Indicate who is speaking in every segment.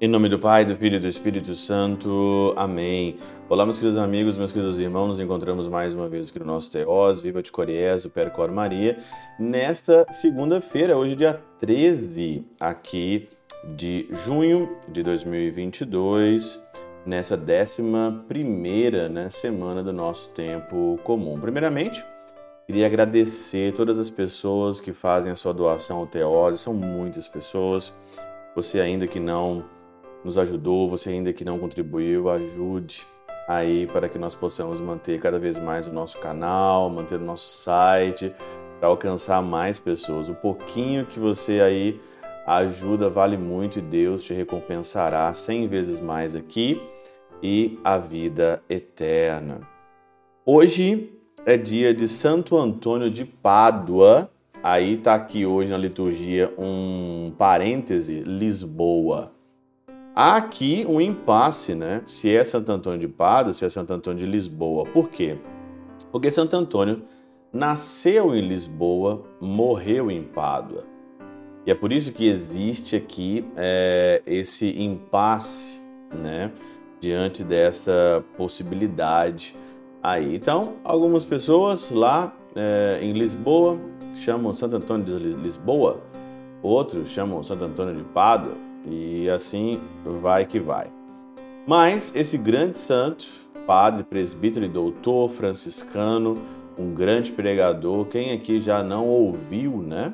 Speaker 1: Em nome do Pai, do Filho e do Espírito Santo. Amém. Olá, meus queridos amigos, meus queridos irmãos. Nos encontramos mais uma vez aqui no nosso Teós, Viva de Coriés, o Percor Maria, nesta segunda-feira, hoje dia 13, aqui de junho de 2022, nessa décima primeira né, semana do nosso tempo comum. Primeiramente, queria agradecer todas as pessoas que fazem a sua doação ao Teós, são muitas pessoas. Você ainda que não nos ajudou, você ainda que não contribuiu, ajude aí para que nós possamos manter cada vez mais o nosso canal, manter o nosso site, para alcançar mais pessoas. O pouquinho que você aí ajuda vale muito e Deus te recompensará cem vezes mais aqui e a vida eterna. Hoje é dia de Santo Antônio de Pádua. Aí está aqui hoje na liturgia um parêntese Lisboa. Há aqui um impasse, né? Se é Santo Antônio de Pádua, se é Santo Antônio de Lisboa. Por quê? Porque Santo Antônio nasceu em Lisboa, morreu em Pádua. E é por isso que existe aqui é, esse impasse, né? Diante dessa possibilidade aí. Então, algumas pessoas lá é, em Lisboa chamam Santo Antônio de Lisboa, outros chamam Santo Antônio de Pádua, e assim vai que vai. Mas esse grande santo, padre, presbítero e doutor franciscano, um grande pregador, quem aqui já não ouviu, né?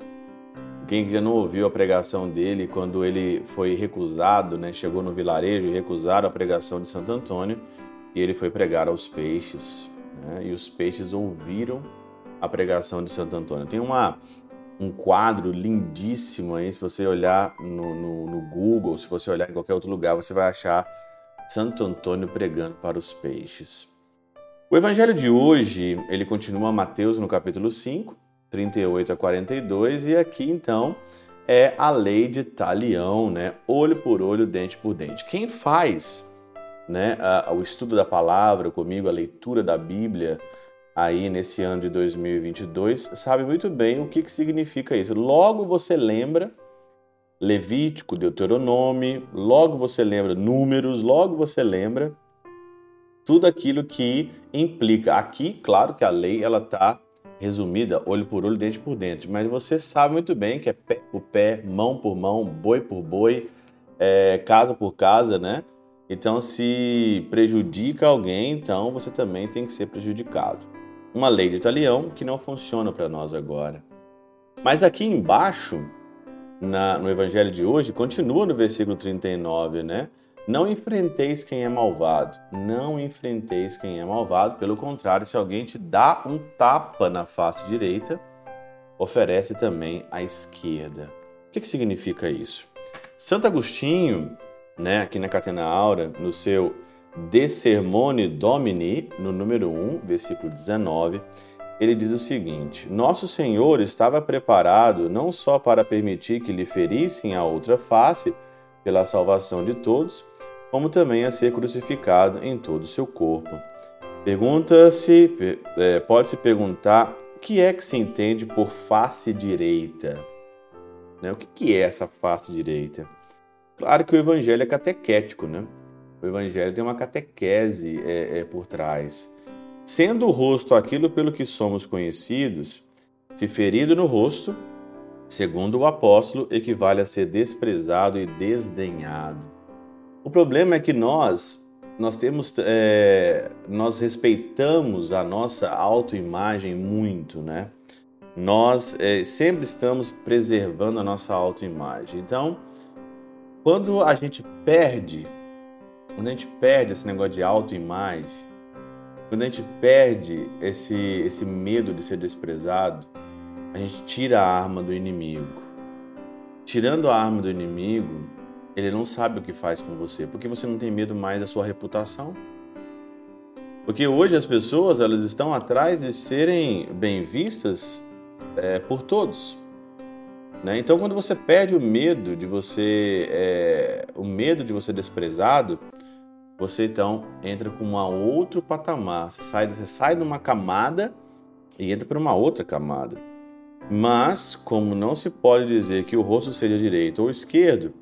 Speaker 1: Quem já não ouviu a pregação dele quando ele foi recusado, né? Chegou no vilarejo e recusaram a pregação de Santo Antônio e ele foi pregar aos peixes, né? E os peixes ouviram a pregação de Santo Antônio. Tem uma um quadro lindíssimo aí. Se você olhar no, no, no, Google, se você olhar em qualquer outro lugar, você vai achar Santo Antônio pregando para os peixes. O evangelho de hoje, ele continua Mateus no capítulo 5, 38 a 42, e aqui então é a lei de talião, né? Olho por olho, dente por dente. Quem faz né, a, o estudo da palavra comigo, a leitura da Bíblia, aí nesse ano de 2022 sabe muito bem o que, que significa isso. Logo você lembra Levítico, Deuteronômio, logo você lembra Números, logo você lembra tudo aquilo que implica. Aqui, claro que a lei ela está resumida olho por olho, dente por dente, mas você sabe muito bem que é pé por pé, mão por mão, boi por boi, é, casa por casa, né? Então, se prejudica alguém, então você também tem que ser prejudicado uma lei de talião que não funciona para nós agora. Mas aqui embaixo, na, no evangelho de hoje, continua no versículo 39, né? Não enfrenteis quem é malvado. Não enfrenteis quem é malvado. Pelo contrário, se alguém te dá um tapa na face direita, oferece também a esquerda. O que, que significa isso? Santo Agostinho, né, aqui na Catena Aura, no seu De Sermone Domini, no número 1, versículo 19, ele diz o seguinte: Nosso Senhor estava preparado não só para permitir que lhe ferissem a outra face pela salvação de todos, como também a ser crucificado em todo o seu corpo. Pergunta-se, é, pode-se perguntar, o que é que se entende por face direita? Né? O que é essa face direita? Claro que o evangelho é catequético, né? O Evangelho tem uma catequese é, é, por trás. Sendo o rosto aquilo pelo que somos conhecidos, se ferido no rosto, segundo o apóstolo, equivale a ser desprezado e desdenhado. O problema é que nós nós temos é, nós respeitamos a nossa autoimagem muito, né? Nós é, sempre estamos preservando a nossa autoimagem. Então, quando a gente perde quando a gente perde esse negócio de autoimagem, quando a gente perde esse, esse medo de ser desprezado, a gente tira a arma do inimigo. Tirando a arma do inimigo, ele não sabe o que faz com você, porque você não tem medo mais da sua reputação. Porque hoje as pessoas elas estão atrás de serem bem vistas é, por todos. Né? Então, quando você perde o medo de você, é, o medo de você desprezado, você então entra com um outro patamar. Você sai, você sai de uma camada e entra por uma outra camada. Mas, como não se pode dizer que o rosto seja direito ou esquerdo,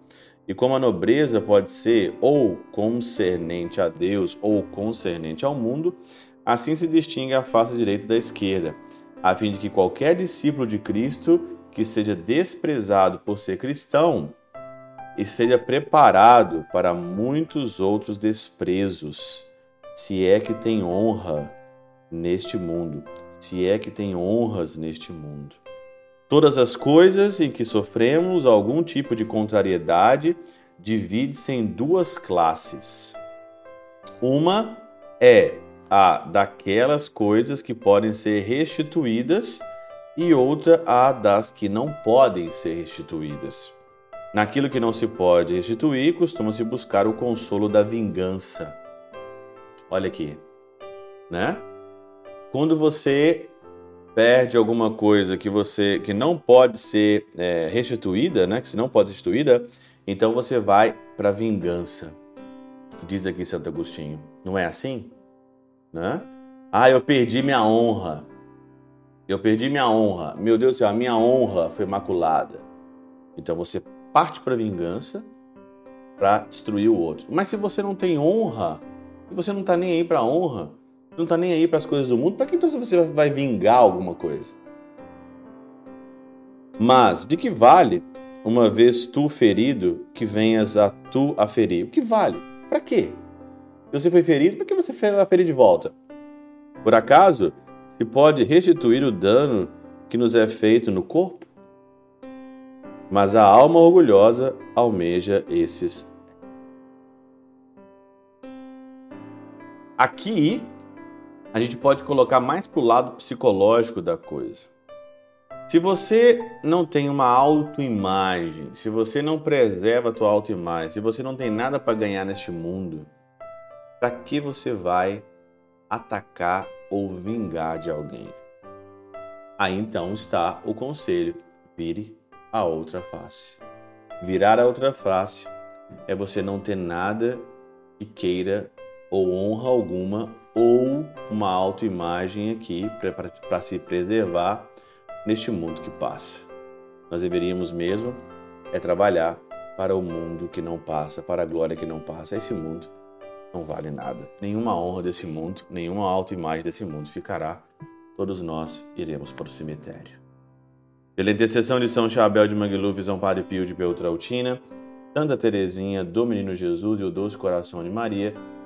Speaker 1: e como a nobreza pode ser ou concernente a Deus ou concernente ao mundo, assim se distingue a face direita da esquerda, a fim de que qualquer discípulo de Cristo que seja desprezado por ser cristão e seja preparado para muitos outros desprezos, se é que tem honra neste mundo, se é que tem honras neste mundo. Todas as coisas em que sofremos algum tipo de contrariedade divide-se em duas classes. Uma é a daquelas coisas que podem ser restituídas e outra a das que não podem ser restituídas. Naquilo que não se pode restituir, costuma-se buscar o consolo da vingança. Olha aqui, né? Quando você perde alguma coisa que você que não pode ser é, restituída, né? Que se não pode ser restituída, então você vai para vingança. Diz aqui Santo Agostinho. Não é assim? Né? Ah, eu perdi minha honra. Eu perdi minha honra. Meu Deus do céu, a minha honra foi maculada. Então você parte para vingança para destruir o outro. Mas se você não tem honra, se você não está nem aí para honra, não está nem aí para as coisas do mundo, para que então você vai vingar alguma coisa? Mas de que vale, uma vez tu ferido, que venhas a tu a ferir? O que vale? Para quê? Se você foi ferido, para que você vai ferir de volta? Por acaso, se pode restituir o dano que nos é feito no corpo? Mas a alma orgulhosa almeja esses. Aqui a gente pode colocar mais para o lado psicológico da coisa. Se você não tem uma autoimagem, se você não preserva a tua autoimagem, se você não tem nada para ganhar neste mundo, para que você vai atacar ou vingar de alguém? Aí então está o conselho: vire a outra face. Virar a outra face é você não ter nada que queira ou honra alguma ou uma autoimagem aqui para se preservar neste mundo que passa. Nós deveríamos mesmo é trabalhar para o mundo que não passa, para a glória que não passa. Esse mundo não vale nada. Nenhuma honra desse mundo, nenhuma autoimagem desse mundo ficará. Todos nós iremos para o cemitério. Pela intercessão de São Chabel de Mangluf, São Padre Pio de Peltrautina, Santa Teresinha do Menino Jesus e o Doce Coração de Maria,